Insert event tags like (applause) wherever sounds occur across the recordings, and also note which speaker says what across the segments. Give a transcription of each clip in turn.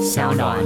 Speaker 1: Sound On。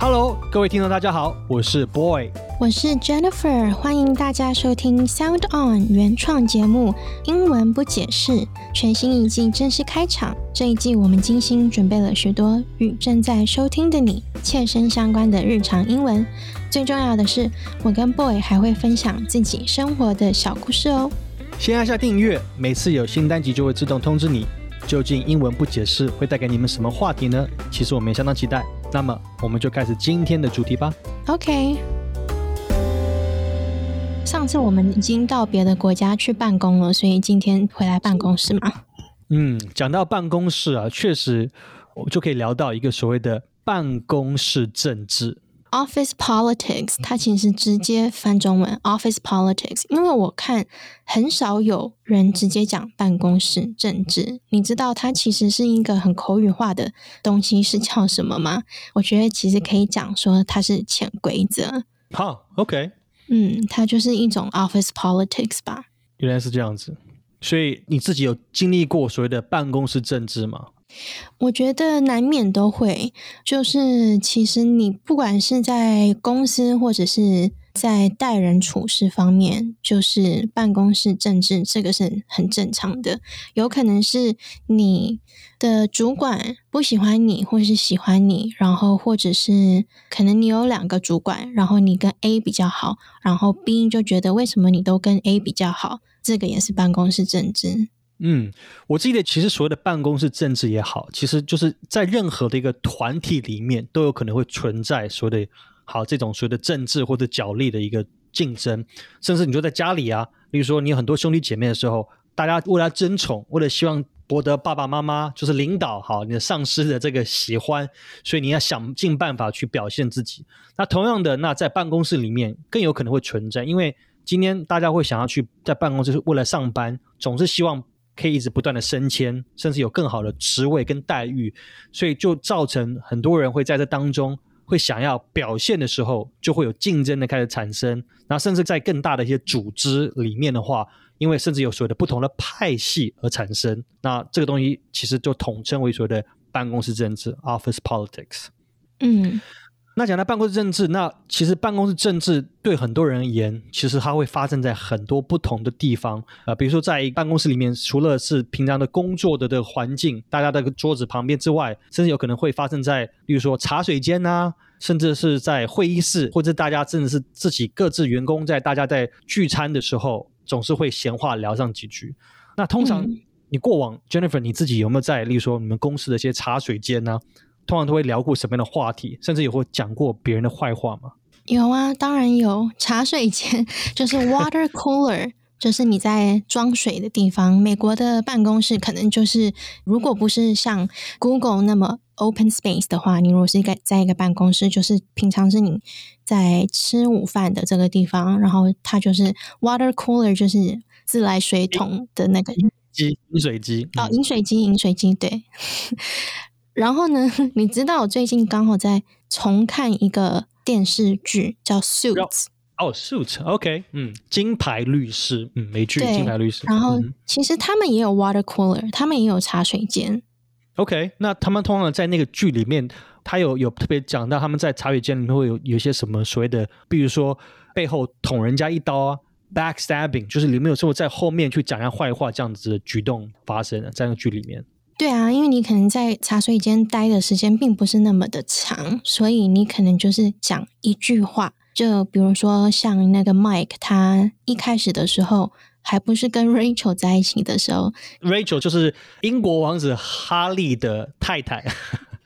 Speaker 2: Hello，各位听众，大家好，我是 Boy。
Speaker 3: 我是 Jennifer，欢迎大家收听 Sound On 原创节目《英文不解释》全新一季正式开场。这一季我们精心准备了许多与正在收听的你切身相关的日常英文。最重要的是，我跟 Boy 还会分享自己生活的小故事哦。
Speaker 2: 先按下订阅，每次有新单集就会自动通知你。究竟英文不解释会带给你们什么话题呢？其实我们也相当期待。那么，我们就开始今天的主题吧。
Speaker 3: OK。上次我们已经到别的国家去办公了，所以今天回来办公室嘛。
Speaker 2: 嗯，讲到办公室啊，确实我们就可以聊到一个所谓的办公室政治。
Speaker 3: Office politics，它其实直接翻中文 office politics，因为我看很少有人直接讲办公室政治。你知道它其实是一个很口语化的东西，是叫什么吗？我觉得其实可以讲说它是潜规则。
Speaker 2: 好，OK，
Speaker 3: 嗯，它就是一种 office politics 吧。
Speaker 2: 原来是这样子。所以你自己有经历过所谓的办公室政治吗？
Speaker 3: 我觉得难免都会，就是其实你不管是在公司或者是在待人处事方面，就是办公室政治，这个是很正常的。有可能是你的主管不喜欢你，或是喜欢你，然后或者是可能你有两个主管，然后你跟 A 比较好，然后 B 就觉得为什么你都跟 A 比较好，这个也是办公室政治。
Speaker 2: 嗯，我记得其实所谓的办公室政治也好，其实就是在任何的一个团体里面都有可能会存在所谓的好这种所谓的政治或者角力的一个竞争，甚至你说在家里啊，例如说你有很多兄弟姐妹的时候，大家为了争宠，为了希望博得爸爸妈妈就是领导好你的上司的这个喜欢，所以你要想尽办法去表现自己。那同样的，那在办公室里面更有可能会存在，因为今天大家会想要去在办公室为了上班，总是希望。可以一直不断的升迁，甚至有更好的职位跟待遇，所以就造成很多人会在这当中会想要表现的时候，就会有竞争的开始产生。那甚至在更大的一些组织里面的话，因为甚至有所谓的不同的派系而产生，那这个东西其实就统称为所谓的办公室政治 （office politics）。
Speaker 3: 嗯。
Speaker 2: 那讲到办公室政治，那其实办公室政治对很多人而言，其实它会发生在很多不同的地方。呃，比如说在办公室里面，除了是平常的工作的的环境，大家的桌子旁边之外，甚至有可能会发生在，例如说茶水间啊，甚至是在会议室，或者大家甚至是自己各自员工在大家在聚餐的时候，总是会闲话聊上几句。那通常你过往、
Speaker 3: 嗯、
Speaker 2: Jennifer 你自己有没有在，例如说你们公司的一些茶水间呢、啊？通常都会聊过什么样的话题，甚至有会讲过别人的坏话吗？
Speaker 3: 有啊，当然有。茶水间 (laughs) 就是 water cooler，(laughs) 就是你在装水的地方。美国的办公室可能就是，如果不是像 Google 那么 open space 的话，你如果是一个在一个办公室，就是平常是你在吃午饭的这个地方，然后它就是 water cooler，就是自来水桶的那个
Speaker 2: 机饮水机
Speaker 3: 哦，饮水机，饮水机对。然后呢？(laughs) 你知道我最近刚好在重看一个电视剧，叫《Suits》。
Speaker 2: 哦，《Suits》OK，嗯，金牌律师，嗯，美剧《金牌律师》。
Speaker 3: 然后、
Speaker 2: 嗯、
Speaker 3: 其实他们也有 water cooler，他们也有茶水间。
Speaker 2: OK，那他们通常在那个剧里面，他有有特别讲到他们在茶水间里面会有有一些什么所谓的，比如说背后捅人家一刀啊，backstabbing，就是里面有时候在后面去讲人家坏话这样子的举动发生在那个剧里面。
Speaker 3: 对啊，因为你可能在茶水间待的时间并不是那么的长，所以你可能就是讲一句话，就比如说像那个 Mike，他一开始的时候还不是跟 (laughs) Rachel 在一起的时候
Speaker 2: ，Rachel 就是英国王子哈利的太太。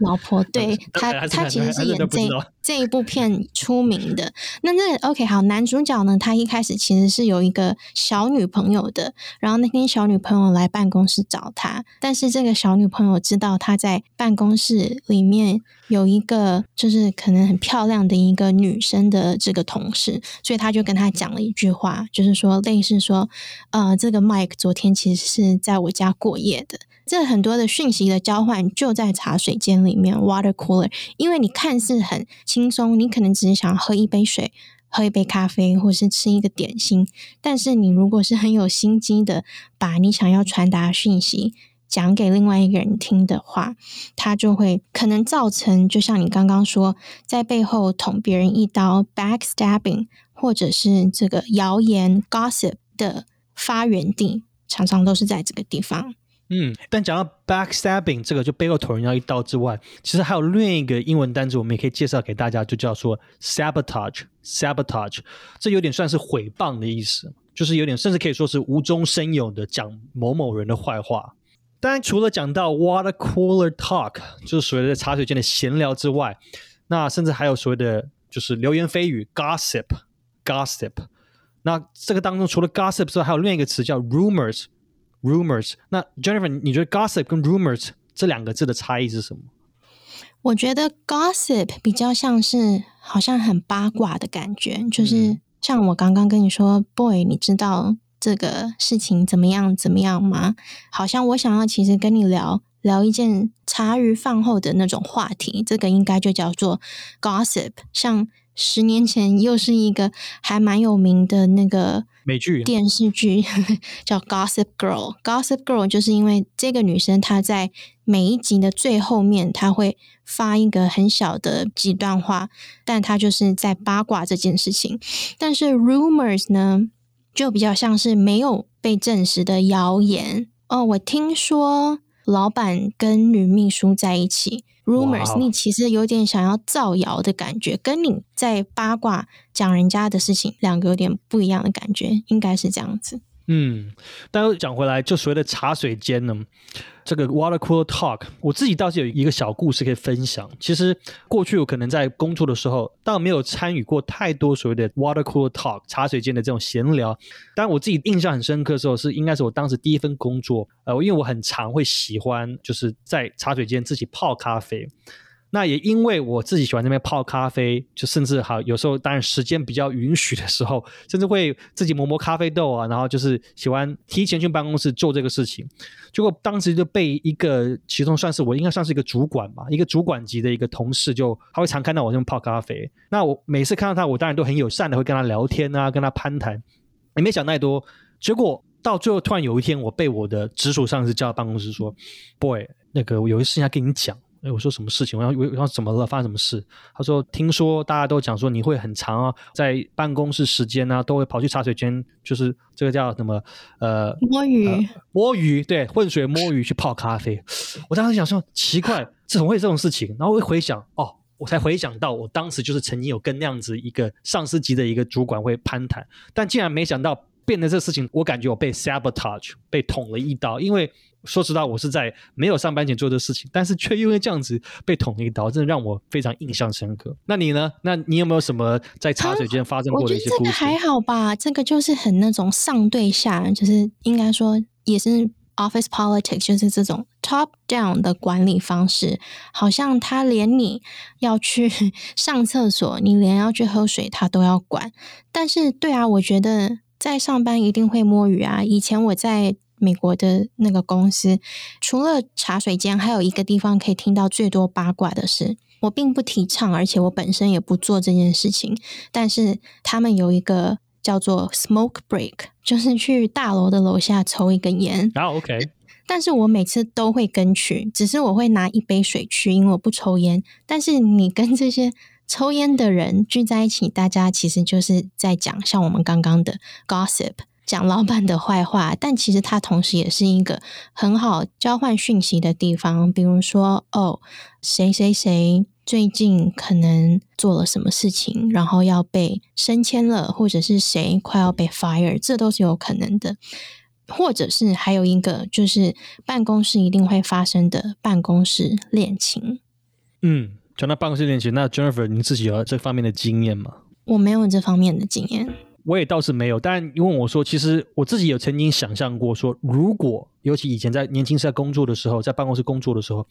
Speaker 3: 老婆对他，他其实是演这这一部片出名的。那那 OK 好，男主角呢，他一开始其实是有一个小女朋友的，然后那天小女朋友来办公室找他，但是这个小女朋友知道他在办公室里面有一个就是可能很漂亮的一个女生的这个同事，所以他就跟他讲了一句话，就是说类似说，呃，这个 Mike 昨天其实是在我家过夜的。这很多的讯息的交换就在茶水间里面，water cooler。因为你看似很轻松，你可能只是想喝一杯水、喝一杯咖啡，或是吃一个点心。但是你如果是很有心机的，把你想要传达讯息讲给另外一个人听的话，他就会可能造成，就像你刚刚说，在背后捅别人一刀 （backstabbing），或者是这个谣言 （gossip） 的发源地，常常都是在这个地方。
Speaker 2: 嗯，但讲到 backstabbing 这个就背后捅人家一刀之外，其实还有另一个英文单词，我们也可以介绍给大家，就叫做 sabotage。sabotage 这有点算是毁谤的意思，就是有点甚至可以说是无中生有的讲某某人的坏话。当然，除了讲到 water cooler talk，就是所谓的茶水间的闲聊之外，那甚至还有所谓的就是流言蜚语 gossip gossip。那这个当中除了 gossip 之外，还有另一个词叫 rumors。rumors。那 Jennifer，你觉得 gossip 跟 rumors 这两个字的差异是什么？
Speaker 3: 我觉得 gossip 比较像是好像很八卦的感觉，就是像我刚刚跟你说，boy，你知道这个事情怎么样怎么样吗？好像我想要其实跟你聊聊一件茶余饭后的那种话题，这个应该就叫做 gossip。像十年前又是一个还蛮有名的那个。
Speaker 2: 美剧
Speaker 3: 电视剧叫《Gossip Girl》，《Gossip Girl》就是因为这个女生她在每一集的最后面，她会发一个很小的几段话，但她就是在八卦这件事情。但是 rumors 呢，就比较像是没有被证实的谣言。哦，我听说老板跟女秘书在一起。rumors，你其实有点想要造谣的感觉，跟你在八卦讲人家的事情，两个有点不一样的感觉，应该是这样子。
Speaker 2: 嗯，但又讲回来，就所谓的茶水间呢，这个 water cool talk，我自己倒是有一个小故事可以分享。其实过去我可能在工作的时候，倒没有参与过太多所谓的 water cool talk 茶水间的这种闲聊。但我自己印象很深刻的时候，是应该是我当时第一份工作，呃，因为我很常会喜欢就是在茶水间自己泡咖啡。那也因为我自己喜欢那边泡咖啡，就甚至好有时候当然时间比较允许的时候，甚至会自己磨磨咖啡豆啊，然后就是喜欢提前去办公室做这个事情。结果当时就被一个其中算是我应该算是一个主管吧，一个主管级的一个同事，就他会常看到我这么泡咖啡。那我每次看到他，我当然都很友善的会跟他聊天啊，跟他攀谈，也没想太多。结果到最后突然有一天，我被我的直属上司叫到办公室说：“boy，那个我有一事情要跟你讲。”哎，我说什么事情？我要我要怎么了？发生什么事？他说：“听说大家都讲说你会很长啊，在办公室时间呢，都会跑去茶水间，就是这个叫什么？呃，
Speaker 3: 摸鱼，
Speaker 2: 摸鱼，对，浑水摸鱼去泡咖啡。我当时想说，奇怪，怎么会这种事情？然后我回想，哦，我才回想到，我当时就是曾经有跟那样子一个上司级的一个主管会攀谈，但竟然没想到变得这事情，我感觉我被 sabotage，被捅了一刀，因为。说实话，我是在没有上班前做的事情，但是却因为这样子被捅了一刀，真的让我非常印象深刻。那你呢？那你有没有什么在茶水间发生过的一些故
Speaker 3: 事？还好吧，这个就是很那种上对下，就是应该说也是 office politics，就是这种 top down 的管理方式。好像他连你要去 (laughs) 上厕所，你连要去喝水，他都要管。但是，对啊，我觉得在上班一定会摸鱼啊。以前我在。美国的那个公司，除了茶水间，还有一个地方可以听到最多八卦的是，我并不提倡，而且我本身也不做这件事情。但是他们有一个叫做 smoke break，就是去大楼的楼下抽一根烟。
Speaker 2: 然后 OK，
Speaker 3: 但是我每次都会跟去，只是我会拿一杯水去，因为我不抽烟。但是你跟这些抽烟的人聚在一起，大家其实就是在讲像我们刚刚的 gossip。讲老板的坏话，但其实它同时也是一个很好交换讯息的地方。比如说，哦，谁谁谁最近可能做了什么事情，然后要被升迁了，或者是谁快要被 fire，这都是有可能的。或者是还有一个，就是办公室一定会发生的办公室恋情。
Speaker 2: 嗯，讲到办公室恋情，那 Jennifer，你自己有这方面的经验吗？
Speaker 3: 我没有这方面的经验。
Speaker 2: 我也倒是没有，但因为我说，其实我自己有曾经想象过，说如果尤其以前在年轻时代工作的时候，在办公室工作的时候，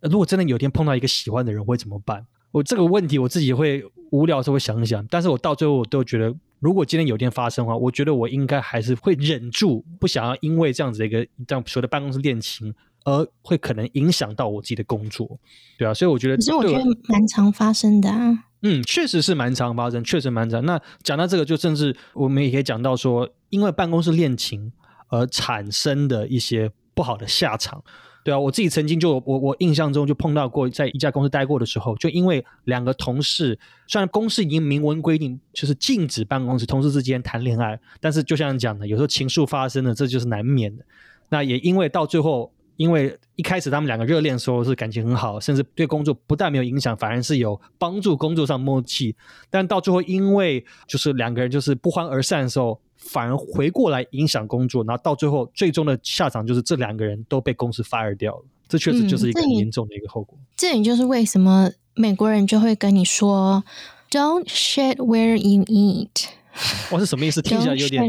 Speaker 2: 如果真的有一天碰到一个喜欢的人，会怎么办？我这个问题我自己会无聊的时候会想一想，但是我到最后我都觉得，如果今天有一天发生的话，我觉得我应该还是会忍住，不想要因为这样子的一个这样说的办公室恋情而会可能影响到我自己的工作，对啊，所以我觉得，
Speaker 3: 可是我觉得蛮常发生的啊。
Speaker 2: 嗯，确实是蛮常发生，确实蛮常。那讲到这个，就甚至我们也可以讲到说，因为办公室恋情而产生的一些不好的下场。对啊，我自己曾经就我我印象中就碰到过，在一家公司待过的时候，就因为两个同事，虽然公司已经明文规定就是禁止办公室同事之间谈恋爱，但是就像讲的，有时候情愫发生了，这就是难免的。那也因为到最后，因为一开始他们两个热恋时候是感情很好，甚至对工作不但没有影响，反而是有帮助工作上默契。但到最后，因为就是两个人就是不欢而散的时候。反而回过来影响工作，然后到最后最终的下场就是这两个人都被公司 fire 掉了，这确实就是一个很严重的一个后果。
Speaker 3: 这也就是为什么美国人就会跟你说 "Don't shit where you eat"，(laughs)
Speaker 2: 哇，是什么意思？听起来有点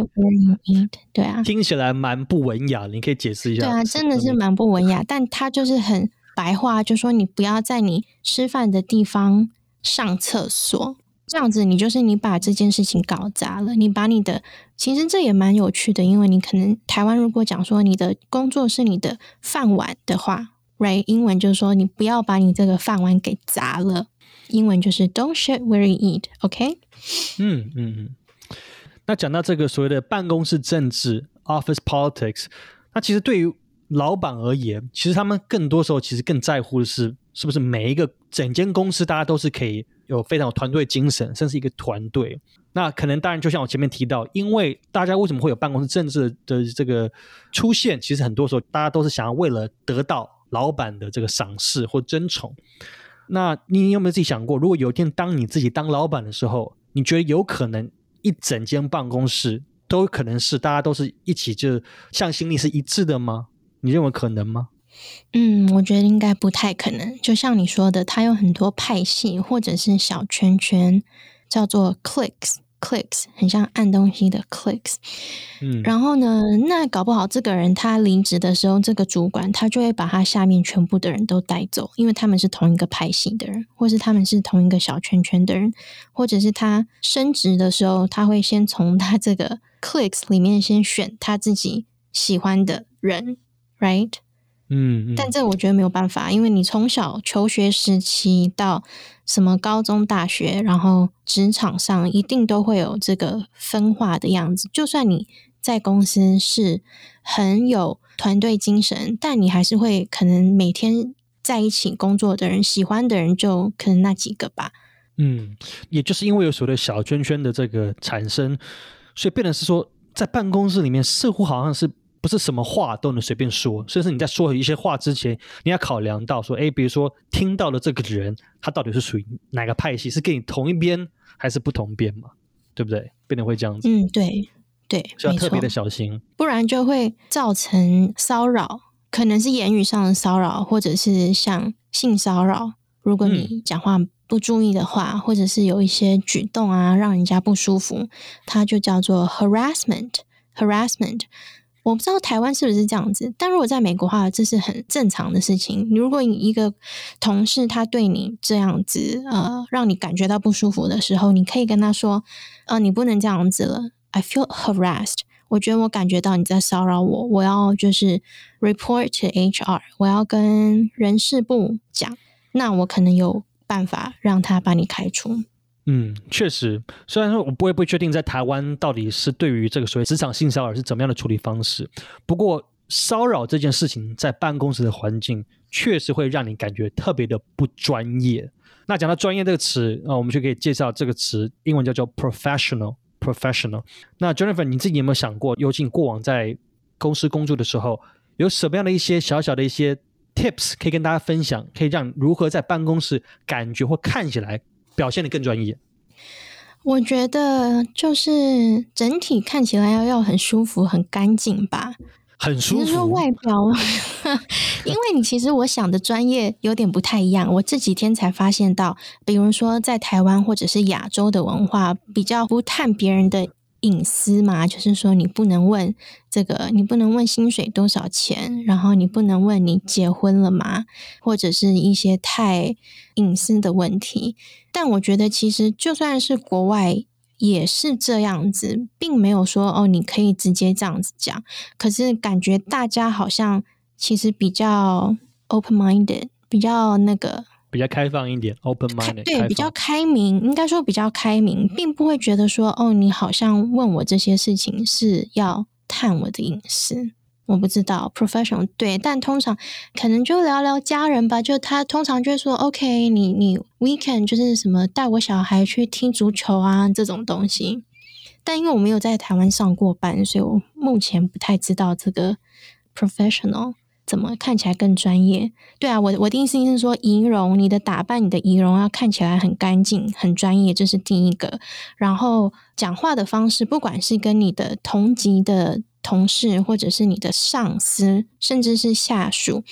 Speaker 3: eat，对啊，
Speaker 2: 听起来蛮不文雅。你可以解释一下？
Speaker 3: 对啊，真的是蛮不文雅，但他就是很白话，就说你不要在你吃饭的地方上厕所。这样子，你就是你把这件事情搞砸了。你把你的，其实这也蛮有趣的，因为你可能台湾如果讲说你的工作是你的饭碗的话，right？英文就是说你不要把你这个饭碗给砸了。英文就是 Don't shit where you eat，OK？
Speaker 2: 嗯嗯嗯。那讲到这个所谓的办公室政治 （office politics），那其实对于老板而言，其实他们更多时候其实更在乎的是，是不是每一个整间公司大家都是可以。有非常有团队精神，甚至一个团队。那可能当然，就像我前面提到，因为大家为什么会有办公室政治的这个出现？其实很多时候，大家都是想要为了得到老板的这个赏识或争宠。那你有没有自己想过，如果有一天当你自己当老板的时候，你觉得有可能一整间办公室都可能是大家都是一起就向心力是一致的吗？你认为可能吗？
Speaker 3: 嗯，我觉得应该不太可能。就像你说的，它有很多派系或者是小圈圈，叫做 clicks clicks，clicks 很像按东西的 clicks。嗯，然后呢，那搞不好这个人他离职的时候，这个主管他就会把他下面全部的人都带走，因为他们是同一个派系的人，或是他们是同一个小圈圈的人，或者是他升职的时候，他会先从他这个 clicks 里面先选他自己喜欢的人，right？
Speaker 2: 嗯，
Speaker 3: 但这我觉得没有办法，因为你从小求学时期到什么高中、大学，然后职场上一定都会有这个分化的样子。就算你在公司是很有团队精神，但你还是会可能每天在一起工作的人，喜欢的人就可能那几个吧。
Speaker 2: 嗯，也就是因为有所谓的小圈圈的这个产生，所以变得是说，在办公室里面似乎好像是。不是什么话都能随便说，甚至你在说一些话之前，你要考量到说，哎，比如说听到的这个人，他到底是属于哪个派系，是跟你同一边还是不同边嘛？对不对？变得会这样子。
Speaker 3: 嗯，对对，
Speaker 2: 要特别的小心，
Speaker 3: 不然就会造成骚扰，可能是言语上的骚扰，或者是像性骚扰。如果你讲话不注意的话，或者是有一些举动啊，让人家不舒服，它就叫做 harassment，harassment。我不知道台湾是不是这样子，但如果在美国的话，这是很正常的事情。如果你一个同事他对你这样子，呃，让你感觉到不舒服的时候，你可以跟他说：“呃，你不能这样子了。”I feel harassed。我觉得我感觉到你在骚扰我，我要就是 report to HR，我要跟人事部讲，那我可能有办法让他把你开除。
Speaker 2: 嗯，确实，虽然说我不会不确定在台湾到底是对于这个所谓职场性骚扰是怎么样的处理方式，不过骚扰这件事情在办公室的环境确实会让你感觉特别的不专业。那讲到专业这个词啊，我们就可以介绍这个词，英文叫做 professional。professional。那 Jennifer，你自己有没有想过，尤其过往在公司工作的时候，有什么样的一些小小的一些 tips 可以跟大家分享，可以让如何在办公室感觉或看起来？表现的更专业，
Speaker 3: 我觉得就是整体看起来要要很舒服、很干净吧，
Speaker 2: 很舒服。
Speaker 3: 说外表，(laughs) 因为你其实我想的专业有点不太一样。我这几天才发现到，比如说在台湾或者是亚洲的文化，比较不探别人的。隐私嘛，就是说你不能问这个，你不能问薪水多少钱，然后你不能问你结婚了吗，或者是一些太隐私的问题。但我觉得其实就算是国外也是这样子，并没有说哦你可以直接这样子讲。可是感觉大家好像其实比较 open minded，比较那个
Speaker 2: 比较开放一点，open
Speaker 3: 开
Speaker 2: minded，
Speaker 3: 对，比较开明，应该说比较开明，并不会觉得说哦，你好像问我这些事情是要探我的隐私。我不知道 professional 对，但通常可能就聊聊家人吧。就他通常就会说，OK，你你 weekend 就是什么带我小孩去踢足球啊这种东西。但因为我没有在台湾上过班，所以我目前不太知道这个 professional 怎么看起来更专业。对啊，我我的意思是说，仪容，你的打扮，你的仪容要看起来很干净、很专业，这是第一个。然后讲话的方式，不管是跟你的同级的。同事或者是你的上司，甚至是下属，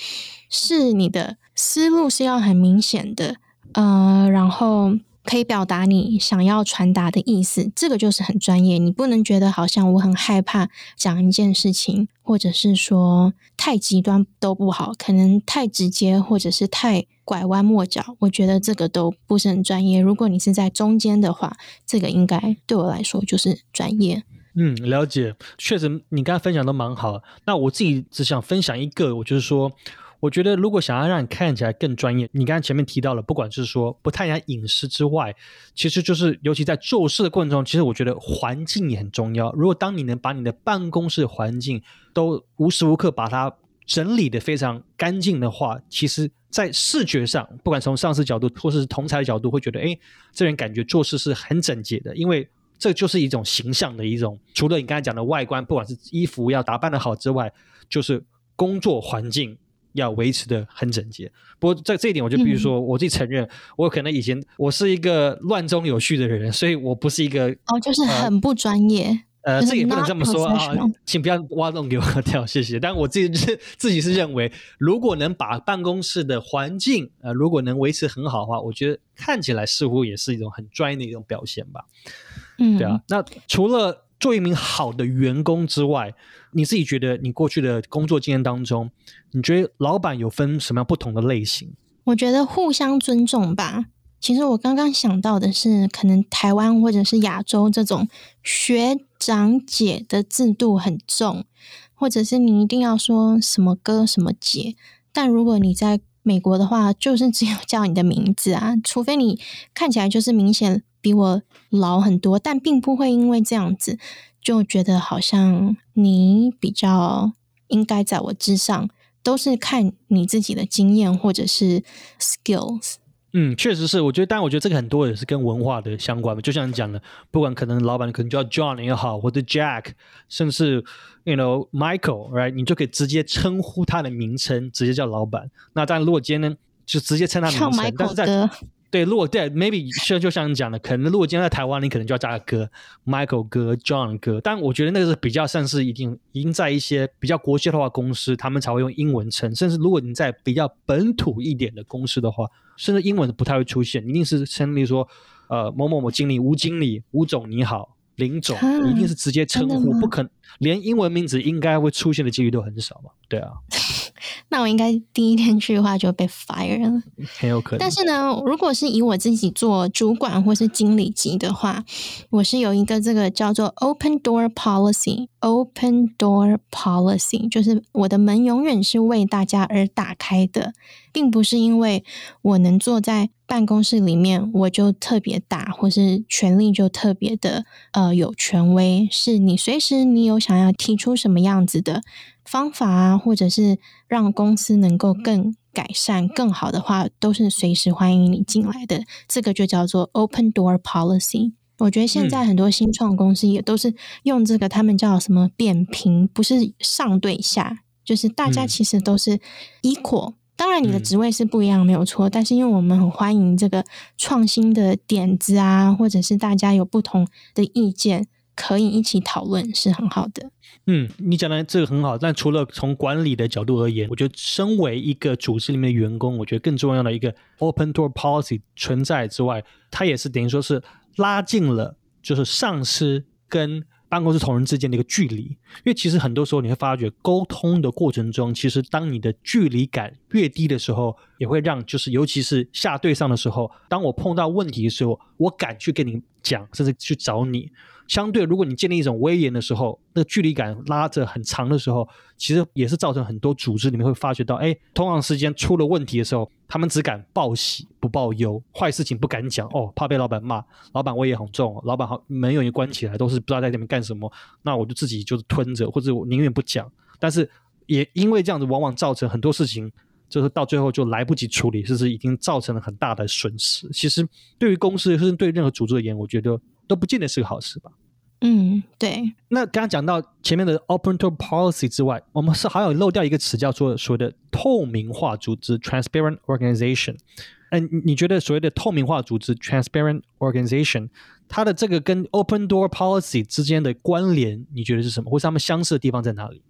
Speaker 3: 是你的思路是要很明显的，呃，然后可以表达你想要传达的意思，这个就是很专业。你不能觉得好像我很害怕讲一件事情，或者是说太极端都不好，可能太直接或者是太拐弯抹角，我觉得这个都不是很专业。如果你是在中间的话，这个应该对我来说就是专业。
Speaker 2: 嗯，了解，确实你刚才分享都蛮好。那我自己只想分享一个，我就是说，我觉得如果想要让你看起来更专业，你刚才前面提到了，不管是说不太讲隐私之外，其实就是尤其在做事的过程中，其实我觉得环境也很重要。如果当你能把你的办公室环境都无时无刻把它整理的非常干净的话，其实在视觉上，不管从上司角度或是同才的角度，会觉得，哎，这人感觉做事是很整洁的，因为。这就是一种形象的一种，除了你刚才讲的外观，不管是衣服要打扮的好之外，就是工作环境要维持的很整洁。不过在这一点，我就必须说，我自己承认，我可能以前我是一个乱中有序的人，所以我不是一个
Speaker 3: 哦，就是很不专业。
Speaker 2: 呃，这也不能这么说啊，请不要挖洞给我跳，谢谢。但我自己是自己是认为，如果能把办公室的环境，呃，如果能维持很好的话，我觉得看起来似乎也是一种很专业的一种表现吧。
Speaker 3: 嗯，
Speaker 2: 对啊。那除了做一名好的员工之外，你自己觉得你过去的工作经验当中，你觉得老板有分什么样不同的类型？
Speaker 3: 我觉得互相尊重吧。其实我刚刚想到的是，可能台湾或者是亚洲这种学长姐的制度很重，或者是你一定要说什么哥什么姐。但如果你在美国的话，就是只有叫你的名字啊，除非你看起来就是明显。比我老很多，但并不会因为这样子就觉得好像你比较应该在我之上，都是看你自己的经验或者是 skills。
Speaker 2: 嗯，确实是，我觉得，但我觉得这个很多也是跟文化的相关嘛。就像你讲的，不管可能老板可能叫 John 也好，或者 Jack，甚至 you know Michael，right，你就可以直接称呼他的名称，直接叫老板。那但如果今天呢，就直接称他名称，但是在对，如果对，maybe 像就像你讲的，可能如果今天在台湾，你可能就要加个哥，Michael 哥，John 哥。但我觉得那个是比较像是一定已经在一些比较国际化公司，他们才会用英文称。甚至如果你在比较本土一点的公司的话，甚至英文不太会出现，一定是称例如说，呃，某某某经理，吴经理，吴总你好，林总，一定是直接称呼，不可能连英文名字应该会出现的几率都很少嘛？对啊。
Speaker 3: 那我应该第一天去的话就被 fire 了，
Speaker 2: 很有可能。
Speaker 3: 但是呢，如果是以我自己做主管或是经理级的话，我是有一个这个叫做 open door Open door policy，就是我的门永远是为大家而打开的，并不是因为我能坐在办公室里面我就特别大，或是权力就特别的呃有权威，是你随时你有想要提出什么样子的。方法啊，或者是让公司能够更改善、更好的话，都是随时欢迎你进来的。这个就叫做 open door policy。我觉得现在很多新创公司也都是用这个，他们叫什么扁平，不是上对下，就是大家其实都是 equal。当然，你的职位是不一样，没有错。但是因为我们很欢迎这个创新的点子啊，或者是大家有不同的意见。可以一起讨论是很好的。
Speaker 2: 嗯，你讲的这个很好，但除了从管理的角度而言，我觉得身为一个组织里面的员工，我觉得更重要的一个 open door policy 存在之外，它也是等于说是拉近了就是上司跟办公室同仁之间的一个距离，因为其实很多时候你会发觉，沟通的过程中，其实当你的距离感越低的时候，也会让就是尤其是下对上的时候，当我碰到问题的时候，我敢去跟你讲，甚至去找你。相对，如果你建立一种威严的时候，那个距离感拉着很长的时候，其实也是造成很多组织里面会发觉到，哎，通常时间出了问题的时候，他们只敢报喜不报忧，坏事情不敢讲，哦，怕被老板骂，老板威严很重，老板好门有一关起来，都是不知道在里面干什么，那我就自己就是吞着，或者我宁愿不讲。但是也因为这样子，往往造成很多事情，就是到最后就来不及处理，甚至已经造成了很大的损失。其实对于公司，甚至对任何组织而言，我觉得。都不见得是个好事吧？
Speaker 3: 嗯，对。
Speaker 2: 那刚刚讲到前面的 open door policy 之外，我们是还有漏掉一个词，叫做所谓的透明化组织 （transparent organization）。嗯，你觉得所谓的透明化组织 （transparent organization） 它的这个跟 open door policy 之间的关联，你觉得是什么？或是他们相似的地方在哪里？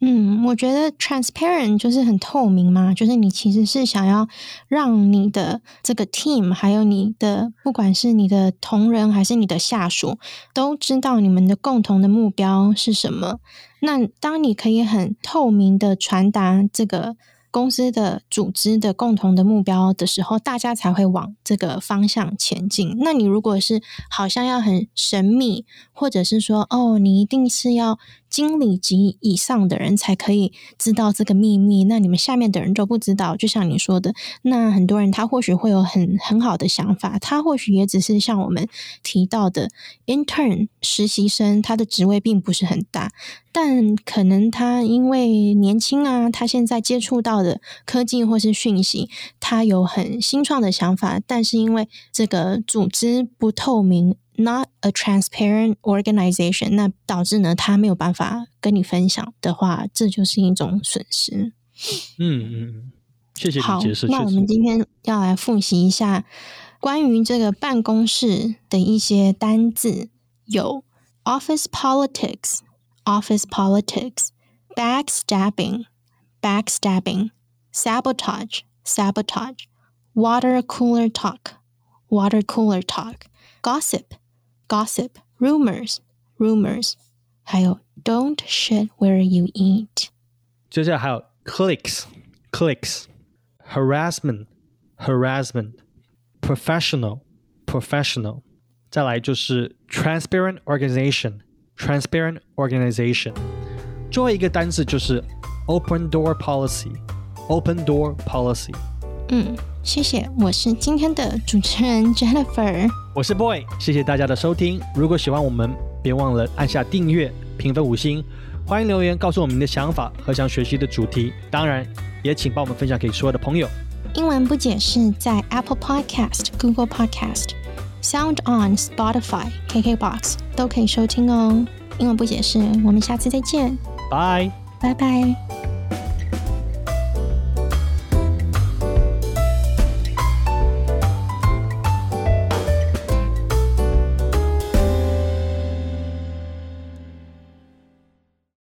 Speaker 3: 嗯，我觉得 transparent 就是很透明嘛，就是你其实是想要让你的这个 team，还有你的不管是你的同仁还是你的下属，都知道你们的共同的目标是什么。那当你可以很透明的传达这个。公司的组织的共同的目标的时候，大家才会往这个方向前进。那你如果是好像要很神秘，或者是说哦，你一定是要经理级以上的人才可以知道这个秘密，那你们下面的人都不知道。就像你说的，那很多人他或许会有很很好的想法，他或许也只是像我们提到的 intern 实习生，他的职位并不是很大。但可能他因为年轻啊，他现在接触到的科技或是讯息，他有很新创的想法，但是因为这个组织不透明 ，not a transparent organization，那导致呢他没有办法跟你分享的话，这就是一种损失。
Speaker 2: 嗯嗯，谢谢你解释。
Speaker 3: 那我们今天要来复习一下关于这个办公室的一些单字，有 office politics。office politics, backstabbing, backstabbing, sabotage, sabotage, water cooler talk, water cooler talk, gossip, gossip, rumors, rumors, 还有 don't shit where you eat。
Speaker 2: 接下来还有 clicks, clicks, harassment, harassment, professional, professional，再来就是 transparent organization。transparent organization。最后一个单词就是 open door policy。open door policy。
Speaker 3: 嗯，谢谢，我是今天的主持人 Jennifer，
Speaker 2: 我是 Boy，谢谢大家的收听。如果喜欢我们，别忘了按下订阅、评分五星，欢迎留言告诉我们你的想法和想学习的主题。当然，也请帮我们分享给所有的朋友。
Speaker 3: 英文不解释在 Apple Podcast、Google Podcast。Sound on Spotify、KKBox 都可以收听哦。英文不解释，我们下次再见，
Speaker 2: 拜
Speaker 3: 拜拜。